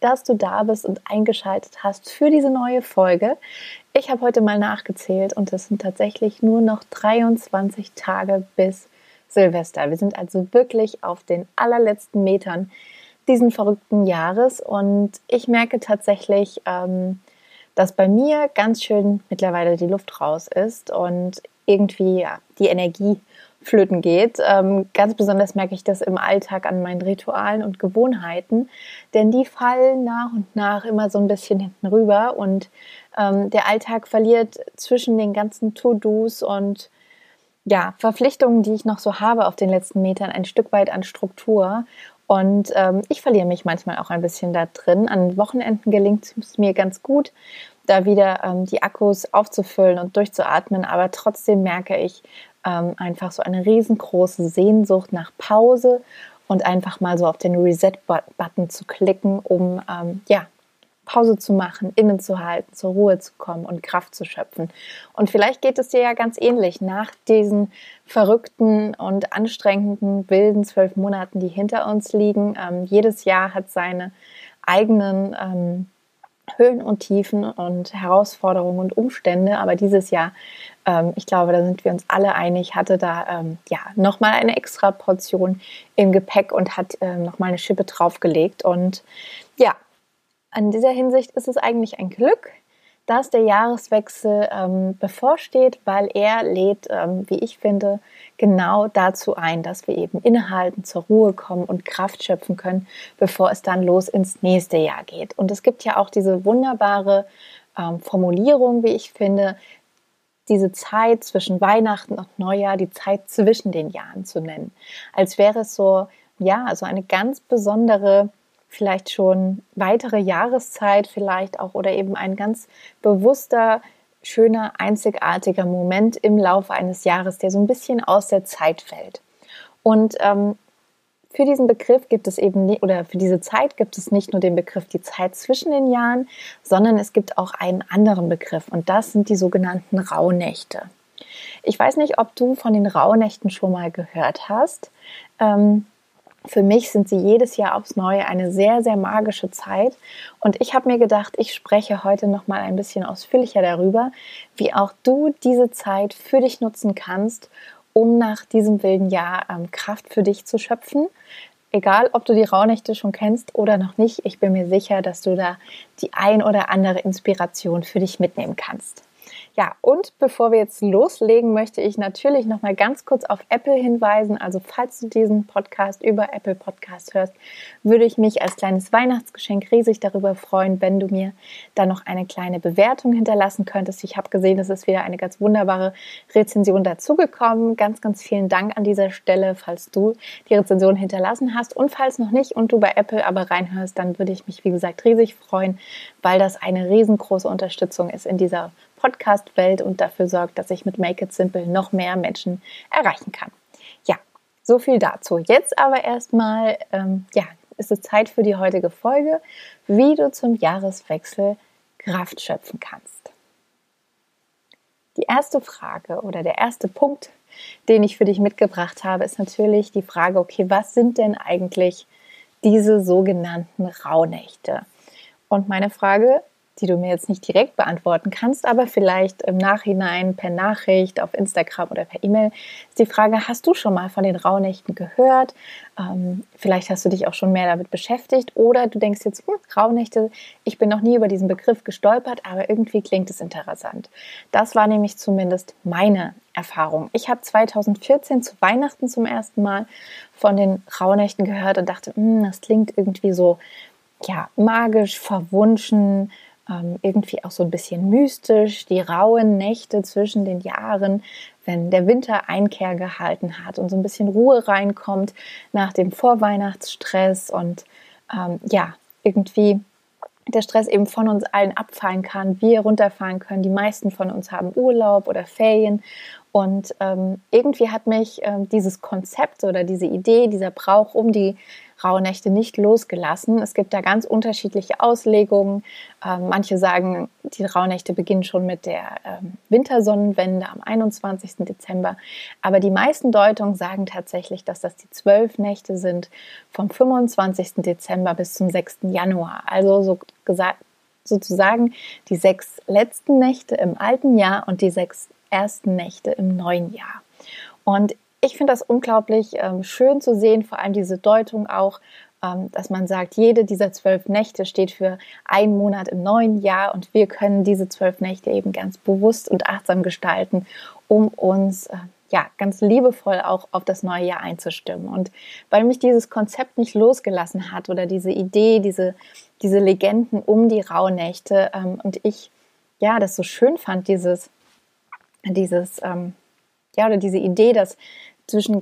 dass du da bist und eingeschaltet hast für diese neue Folge. Ich habe heute mal nachgezählt und es sind tatsächlich nur noch 23 Tage bis Silvester. Wir sind also wirklich auf den allerletzten Metern diesen verrückten Jahres und ich merke tatsächlich, ähm, dass bei mir ganz schön mittlerweile die Luft raus ist und irgendwie ja, die Energie flöten geht. Ähm, ganz besonders merke ich das im Alltag an meinen Ritualen und Gewohnheiten, denn die fallen nach und nach immer so ein bisschen hinten rüber und ähm, der Alltag verliert zwischen den ganzen To-Dos und ja, Verpflichtungen, die ich noch so habe auf den letzten Metern, ein Stück weit an Struktur. Und ähm, ich verliere mich manchmal auch ein bisschen da drin. An Wochenenden gelingt es mir ganz gut, da wieder ähm, die Akkus aufzufüllen und durchzuatmen. Aber trotzdem merke ich, ähm, einfach so eine riesengroße Sehnsucht nach Pause und einfach mal so auf den Reset-Button zu klicken, um ähm, ja, Pause zu machen, innezuhalten, zur Ruhe zu kommen und Kraft zu schöpfen. Und vielleicht geht es dir ja ganz ähnlich nach diesen verrückten und anstrengenden, wilden zwölf Monaten, die hinter uns liegen. Ähm, jedes Jahr hat seine eigenen ähm, Höhen und Tiefen und Herausforderungen und Umstände. Aber dieses Jahr, ähm, ich glaube, da sind wir uns alle einig, hatte da ähm, ja nochmal eine extra Portion im Gepäck und hat ähm, nochmal eine Schippe draufgelegt. Und ja, an dieser Hinsicht ist es eigentlich ein Glück, dass der Jahreswechsel ähm, bevorsteht, weil er lädt, ähm, wie ich finde, genau dazu ein, dass wir eben innehalten, zur Ruhe kommen und Kraft schöpfen können, bevor es dann los ins nächste Jahr geht. Und es gibt ja auch diese wunderbare ähm, Formulierung, wie ich finde, diese Zeit zwischen Weihnachten und Neujahr, die Zeit zwischen den Jahren zu nennen. Als wäre es so, ja, also eine ganz besondere vielleicht schon weitere Jahreszeit vielleicht auch oder eben ein ganz bewusster, schöner, einzigartiger Moment im Laufe eines Jahres, der so ein bisschen aus der Zeit fällt. Und ähm, für diesen Begriff gibt es eben, oder für diese Zeit gibt es nicht nur den Begriff die Zeit zwischen den Jahren, sondern es gibt auch einen anderen Begriff und das sind die sogenannten Rauhnächte. Ich weiß nicht, ob du von den Rauhnächten schon mal gehört hast. Ähm, für mich sind sie jedes Jahr aufs Neue eine sehr, sehr magische Zeit. Und ich habe mir gedacht, ich spreche heute noch mal ein bisschen ausführlicher darüber, wie auch du diese Zeit für dich nutzen kannst, um nach diesem wilden Jahr ähm, Kraft für dich zu schöpfen. Egal, ob du die Rauhnächte schon kennst oder noch nicht, ich bin mir sicher, dass du da die ein oder andere Inspiration für dich mitnehmen kannst. Ja, und bevor wir jetzt loslegen, möchte ich natürlich noch mal ganz kurz auf Apple hinweisen. Also, falls du diesen Podcast über Apple Podcast hörst, würde ich mich als kleines Weihnachtsgeschenk riesig darüber freuen, wenn du mir da noch eine kleine Bewertung hinterlassen könntest. Ich habe gesehen, es ist wieder eine ganz wunderbare Rezension dazugekommen. Ganz, ganz vielen Dank an dieser Stelle, falls du die Rezension hinterlassen hast. Und falls noch nicht und du bei Apple aber reinhörst, dann würde ich mich, wie gesagt, riesig freuen, weil das eine riesengroße Unterstützung ist in dieser Podcast-Welt und dafür sorgt, dass ich mit Make It Simple noch mehr Menschen erreichen kann. Ja, so viel dazu. Jetzt aber erstmal, ähm, ja, ist es Zeit für die heutige Folge, wie du zum Jahreswechsel Kraft schöpfen kannst. Die erste Frage oder der erste Punkt, den ich für dich mitgebracht habe, ist natürlich die Frage, okay, was sind denn eigentlich diese sogenannten Rauhnächte? Und meine Frage die du mir jetzt nicht direkt beantworten kannst, aber vielleicht im Nachhinein per Nachricht auf Instagram oder per E-Mail, ist die Frage, hast du schon mal von den Rauhnächten gehört? Ähm, vielleicht hast du dich auch schon mehr damit beschäftigt oder du denkst jetzt, hm, Rauhnächte, ich bin noch nie über diesen Begriff gestolpert, aber irgendwie klingt es interessant. Das war nämlich zumindest meine Erfahrung. Ich habe 2014 zu Weihnachten zum ersten Mal von den Rauhnächten gehört und dachte, hm, das klingt irgendwie so ja, magisch, verwunschen, ähm, irgendwie auch so ein bisschen mystisch, die rauen Nächte zwischen den Jahren, wenn der Winter Einkehr gehalten hat und so ein bisschen Ruhe reinkommt nach dem Vorweihnachtsstress und ähm, ja, irgendwie der Stress eben von uns allen abfallen kann, wir runterfahren können. Die meisten von uns haben Urlaub oder Ferien. Und ähm, irgendwie hat mich ähm, dieses Konzept oder diese Idee, dieser Brauch um die Rauhnächte nicht losgelassen. Es gibt da ganz unterschiedliche Auslegungen. Ähm, manche sagen, die Rauhnächte beginnen schon mit der ähm, Wintersonnenwende am 21. Dezember. Aber die meisten Deutungen sagen tatsächlich, dass das die zwölf Nächte sind vom 25. Dezember bis zum 6. Januar. Also so gesagt, sozusagen die sechs letzten Nächte im alten Jahr und die sechs ersten Nächte im neuen Jahr. Und ich finde das unglaublich ähm, schön zu sehen, vor allem diese Deutung auch, ähm, dass man sagt, jede dieser zwölf Nächte steht für einen Monat im neuen Jahr und wir können diese zwölf Nächte eben ganz bewusst und achtsam gestalten, um uns äh, ja, ganz liebevoll auch auf das neue Jahr einzustimmen. Und weil mich dieses Konzept nicht losgelassen hat oder diese Idee, diese, diese Legenden um die Rauhnächte ähm, und ich ja das so schön fand, dieses, dieses, ähm, ja, oder diese Idee, dass zwischen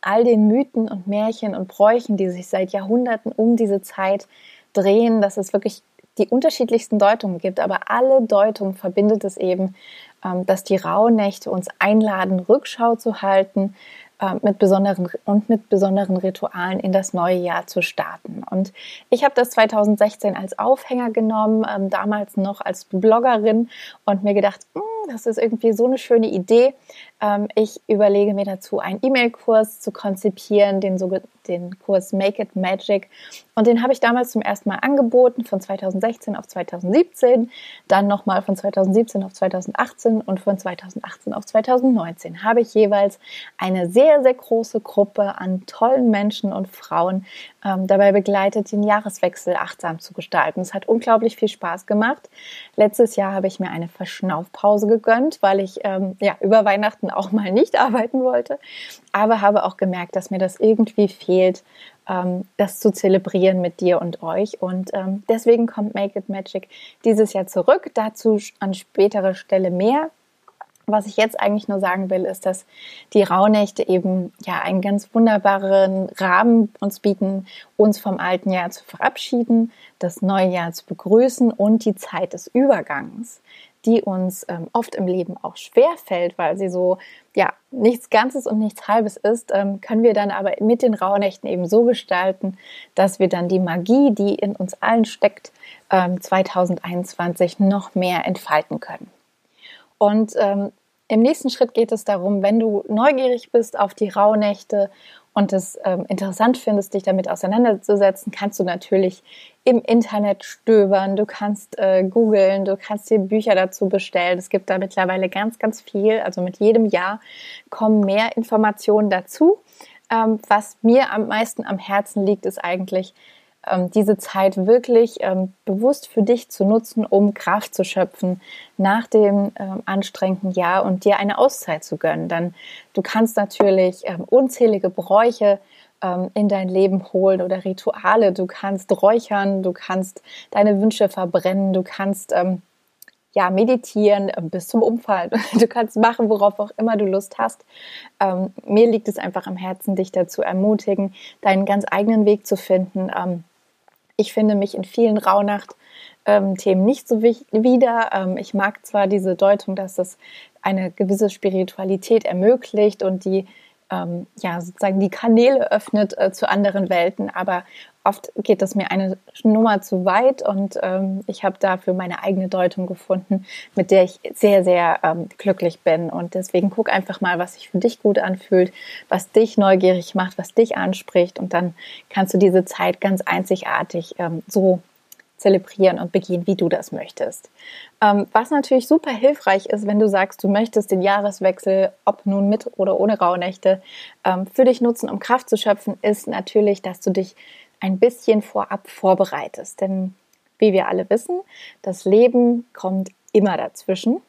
all den Mythen und Märchen und Bräuchen, die sich seit Jahrhunderten um diese Zeit drehen, dass es wirklich die unterschiedlichsten Deutungen gibt, aber alle Deutungen verbindet es eben, ähm, dass die Rauhnächte uns einladen, Rückschau zu halten, äh, mit besonderen und mit besonderen Ritualen in das neue Jahr zu starten. Und ich habe das 2016 als Aufhänger genommen, ähm, damals noch als Bloggerin und mir gedacht, hm, das ist irgendwie so eine schöne Idee. Ähm, ich überlege mir dazu einen E-Mail-Kurs zu konzipieren, den, den Kurs Make It Magic. Und den habe ich damals zum ersten Mal angeboten, von 2016 auf 2017, dann nochmal von 2017 auf 2018 und von 2018 auf 2019 habe ich jeweils eine sehr, sehr große Gruppe an tollen Menschen und Frauen ähm, dabei begleitet, den Jahreswechsel achtsam zu gestalten. Es hat unglaublich viel Spaß gemacht. Letztes Jahr habe ich mir eine Verschnaufpause gegönnt, weil ich ähm, ja über Weihnachten auch mal nicht arbeiten wollte, aber habe auch gemerkt, dass mir das irgendwie fehlt, das zu zelebrieren mit dir und euch. Und ähm, deswegen kommt Make It Magic dieses Jahr zurück. Dazu an späterer Stelle mehr. Was ich jetzt eigentlich nur sagen will, ist, dass die Rauhnächte eben ja einen ganz wunderbaren Rahmen uns bieten, uns vom alten Jahr zu verabschieden, das neue Jahr zu begrüßen und die Zeit des Übergangs, die uns ähm, oft im Leben auch schwer fällt, weil sie so ja nichts Ganzes und nichts Halbes ist, ähm, können wir dann aber mit den Rauhnächten eben so gestalten, dass wir dann die Magie, die in uns allen steckt, ähm, 2021 noch mehr entfalten können. Und ähm, im nächsten Schritt geht es darum, wenn du neugierig bist auf die Rauhnächte und es ähm, interessant findest, dich damit auseinanderzusetzen, kannst du natürlich im Internet stöbern, du kannst äh, googeln, du kannst dir Bücher dazu bestellen. Es gibt da mittlerweile ganz, ganz viel. Also mit jedem Jahr kommen mehr Informationen dazu. Ähm, was mir am meisten am Herzen liegt, ist eigentlich, ähm, diese Zeit wirklich ähm, bewusst für dich zu nutzen, um Kraft zu schöpfen nach dem ähm, anstrengenden Jahr und dir eine Auszeit zu gönnen. Dann du kannst natürlich ähm, unzählige Bräuche ähm, in dein Leben holen oder Rituale. Du kannst räuchern, du kannst deine Wünsche verbrennen, du kannst ähm, ja, meditieren bis zum Umfall. Du kannst machen, worauf auch immer du Lust hast. Ähm, mir liegt es einfach am Herzen, dich dazu ermutigen, deinen ganz eigenen Weg zu finden. Ähm, ich finde mich in vielen Rauhnacht-Themen nicht so wieder. Ähm, ich mag zwar diese Deutung, dass das eine gewisse Spiritualität ermöglicht und die ähm, ja sozusagen die Kanäle öffnet äh, zu anderen Welten, aber oft geht das mir eine Nummer zu weit und ähm, ich habe dafür meine eigene Deutung gefunden, mit der ich sehr, sehr ähm, glücklich bin. Und deswegen guck einfach mal, was sich für dich gut anfühlt, was dich neugierig macht, was dich anspricht und dann kannst du diese Zeit ganz einzigartig ähm, so zelebrieren und begehen, wie du das möchtest. Ähm, was natürlich super hilfreich ist, wenn du sagst, du möchtest den Jahreswechsel, ob nun mit oder ohne Rauhnächte, ähm, für dich nutzen, um Kraft zu schöpfen, ist natürlich, dass du dich ein bisschen vorab vorbereitest. Denn wie wir alle wissen, das Leben kommt immer dazwischen.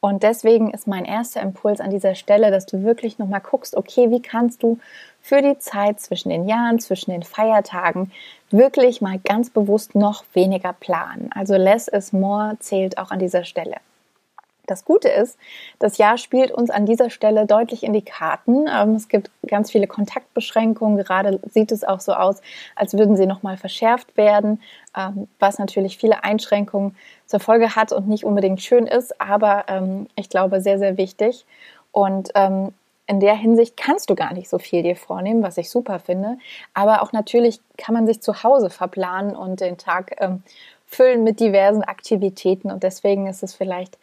Und deswegen ist mein erster Impuls an dieser Stelle, dass du wirklich nochmal guckst, okay, wie kannst du für die Zeit zwischen den Jahren, zwischen den Feiertagen wirklich mal ganz bewusst noch weniger planen. Also less is more zählt auch an dieser Stelle. Das Gute ist, das Jahr spielt uns an dieser Stelle deutlich in die Karten. Ähm, es gibt ganz viele Kontaktbeschränkungen. Gerade sieht es auch so aus, als würden sie nochmal verschärft werden, ähm, was natürlich viele Einschränkungen zur Folge hat und nicht unbedingt schön ist, aber ähm, ich glaube sehr, sehr wichtig. Und in der Hinsicht kannst du gar nicht so viel dir vornehmen, was ich super finde. Aber auch natürlich kann man sich zu Hause verplanen und den Tag füllen mit diversen Aktivitäten. Und deswegen ist es vielleicht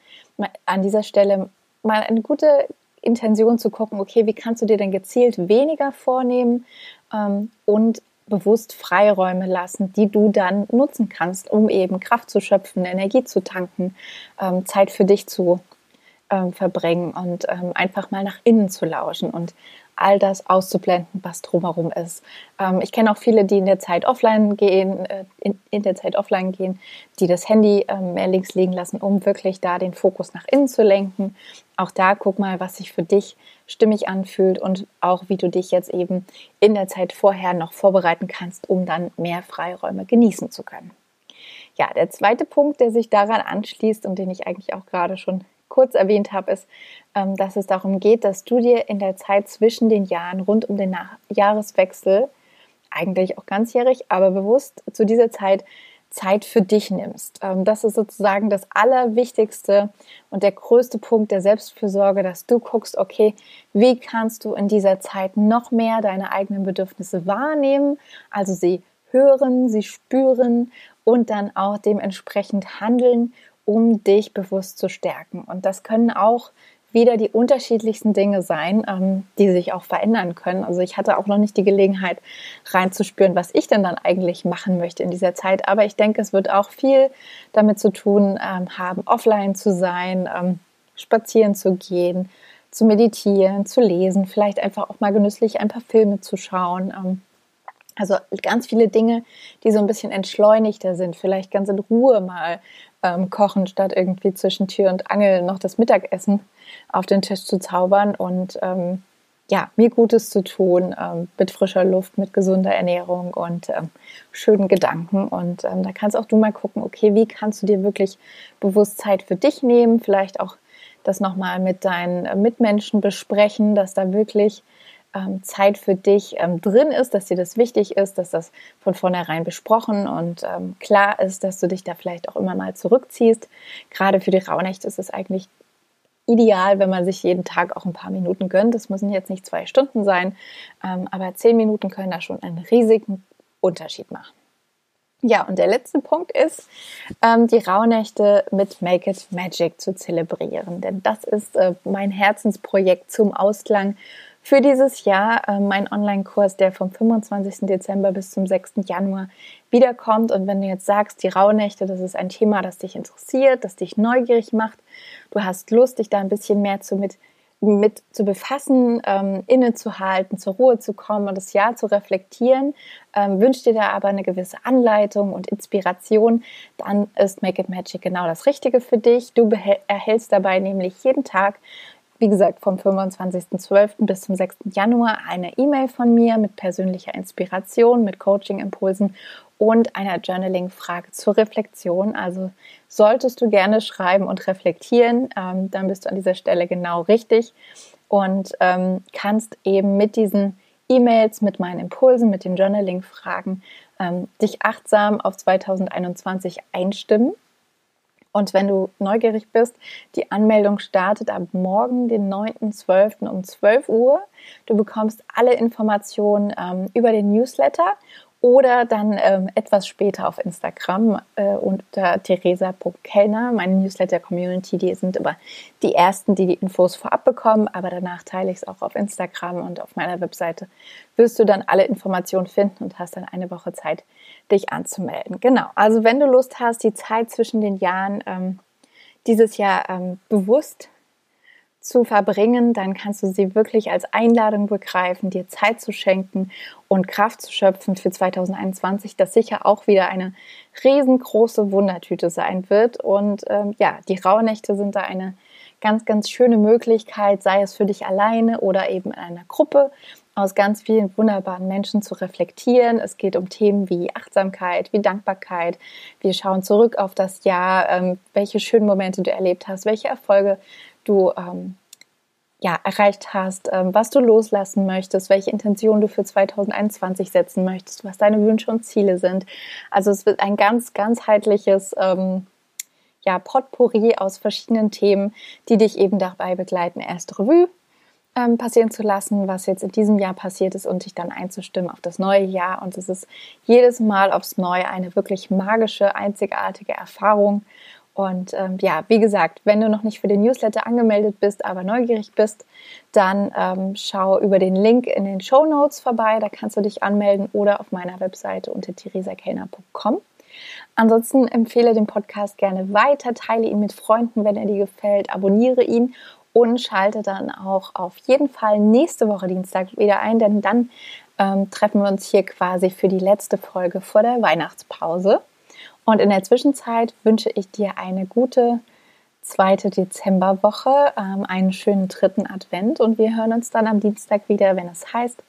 an dieser Stelle mal eine gute Intention zu gucken, okay, wie kannst du dir denn gezielt weniger vornehmen ähm, und bewusst Freiräume lassen, die du dann nutzen kannst, um eben Kraft zu schöpfen, Energie zu tanken, ähm, Zeit für dich zu ähm, verbringen und ähm, einfach mal nach innen zu lauschen und all das auszublenden, was drumherum ist. Ähm, ich kenne auch viele, die in der Zeit offline gehen, äh, in, in, der Zeit offline gehen, die das Handy ähm, mehr links liegen lassen, um wirklich da den Fokus nach innen zu lenken. Auch da guck mal, was sich für dich stimmig anfühlt und auch wie du dich jetzt eben in der Zeit vorher noch vorbereiten kannst, um dann mehr Freiräume genießen zu können. Ja, der zweite Punkt, der sich daran anschließt und den ich eigentlich auch gerade schon kurz erwähnt habe, ist, ähm, dass es darum geht, dass du dir in der Zeit zwischen den Jahren rund um den Jahreswechsel, eigentlich auch ganzjährig, aber bewusst zu dieser Zeit Zeit für dich nimmst. Ähm, das ist sozusagen das Allerwichtigste und der größte Punkt der Selbstfürsorge, dass du guckst, okay, wie kannst du in dieser Zeit noch mehr deine eigenen Bedürfnisse wahrnehmen, also sie hören, sie spüren und dann auch dementsprechend handeln um dich bewusst zu stärken. Und das können auch wieder die unterschiedlichsten Dinge sein, ähm, die sich auch verändern können. Also ich hatte auch noch nicht die Gelegenheit reinzuspüren, was ich denn dann eigentlich machen möchte in dieser Zeit. Aber ich denke, es wird auch viel damit zu tun ähm, haben, offline zu sein, ähm, spazieren zu gehen, zu meditieren, zu lesen, vielleicht einfach auch mal genüsslich ein paar Filme zu schauen. Ähm, also ganz viele Dinge, die so ein bisschen entschleunigter sind, vielleicht ganz in Ruhe mal ähm, kochen, statt irgendwie zwischen Tür und Angel noch das Mittagessen auf den Tisch zu zaubern und ähm, ja, mir Gutes zu tun, ähm, mit frischer Luft, mit gesunder Ernährung und ähm, schönen Gedanken. Und ähm, da kannst auch du mal gucken, okay, wie kannst du dir wirklich bewusst Zeit für dich nehmen, vielleicht auch das nochmal mit deinen äh, Mitmenschen besprechen, dass da wirklich ähm, Zeit für dich ähm, drin ist, dass dir das wichtig ist, dass das von vornherein besprochen und ähm, klar ist, dass du dich da vielleicht auch immer mal zurückziehst. Gerade für die Rauhnächte ist es eigentlich ideal, wenn man sich jeden Tag auch ein paar Minuten gönnt. Das müssen jetzt nicht zwei Stunden sein, ähm, aber zehn Minuten können da schon einen riesigen Unterschied machen. Ja, und der letzte Punkt ist, ähm, die Rauhnächte mit Make It Magic zu zelebrieren. Denn das ist äh, mein Herzensprojekt zum Ausklang für dieses Jahr mein Online-Kurs, der vom 25. Dezember bis zum 6. Januar wiederkommt. Und wenn du jetzt sagst, die Rauhnächte, das ist ein Thema, das dich interessiert, das dich neugierig macht, du hast Lust, dich da ein bisschen mehr zu mit, mit zu befassen, ähm, innezuhalten, zur Ruhe zu kommen und das Jahr zu reflektieren, ähm, wünscht dir da aber eine gewisse Anleitung und Inspiration, dann ist Make It Magic genau das Richtige für dich. Du erhältst dabei nämlich jeden Tag wie gesagt, vom 25.12. bis zum 6. Januar eine E-Mail von mir mit persönlicher Inspiration, mit Coaching-Impulsen und einer Journaling-Frage zur Reflexion. Also solltest du gerne schreiben und reflektieren, ähm, dann bist du an dieser Stelle genau richtig und ähm, kannst eben mit diesen E-Mails, mit meinen Impulsen, mit den Journaling-Fragen ähm, dich achtsam auf 2021 einstimmen und wenn du neugierig bist, die Anmeldung startet ab morgen, den 9.12. um 12 Uhr. Du bekommst alle Informationen ähm, über den Newsletter oder dann ähm, etwas später auf Instagram äh, unter theresa.kellner. Meine Newsletter-Community, die sind immer die ersten, die die Infos vorab bekommen, aber danach teile ich es auch auf Instagram und auf meiner Webseite wirst du dann alle Informationen finden und hast dann eine Woche Zeit, dich anzumelden. Genau, also wenn du Lust hast, die Zeit zwischen den Jahren ähm, dieses Jahr ähm, bewusst zu verbringen, dann kannst du sie wirklich als Einladung begreifen, dir Zeit zu schenken und Kraft zu schöpfen für 2021, das sicher auch wieder eine riesengroße Wundertüte sein wird. Und ähm, ja, die Rauhnächte sind da eine ganz, ganz schöne Möglichkeit, sei es für dich alleine oder eben in einer Gruppe, aus ganz vielen wunderbaren Menschen zu reflektieren. Es geht um Themen wie Achtsamkeit, wie Dankbarkeit. Wir schauen zurück auf das Jahr, ähm, welche schönen Momente du erlebt hast, welche Erfolge du ähm, ja, erreicht hast, ähm, was du loslassen möchtest, welche Intention du für 2021 setzen möchtest, was deine Wünsche und Ziele sind. Also es wird ein ganz ganzheitliches ähm, ja, Potpourri aus verschiedenen Themen, die dich eben dabei begleiten, erst Revue ähm, passieren zu lassen, was jetzt in diesem Jahr passiert ist und dich dann einzustimmen auf das neue Jahr. Und es ist jedes Mal aufs Neue eine wirklich magische, einzigartige Erfahrung. Und ähm, ja, wie gesagt, wenn du noch nicht für den Newsletter angemeldet bist, aber neugierig bist, dann ähm, schau über den Link in den Show Notes vorbei. Da kannst du dich anmelden oder auf meiner Webseite unter theresakellner.com. Ansonsten empfehle den Podcast gerne weiter, teile ihn mit Freunden, wenn er dir gefällt, abonniere ihn und schalte dann auch auf jeden Fall nächste Woche Dienstag wieder ein, denn dann ähm, treffen wir uns hier quasi für die letzte Folge vor der Weihnachtspause. Und in der Zwischenzeit wünsche ich dir eine gute zweite Dezemberwoche, ähm, einen schönen dritten Advent und wir hören uns dann am Dienstag wieder, wenn es heißt,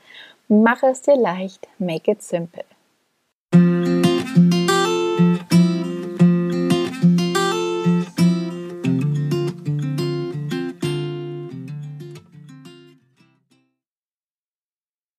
mache es dir leicht, make it simple.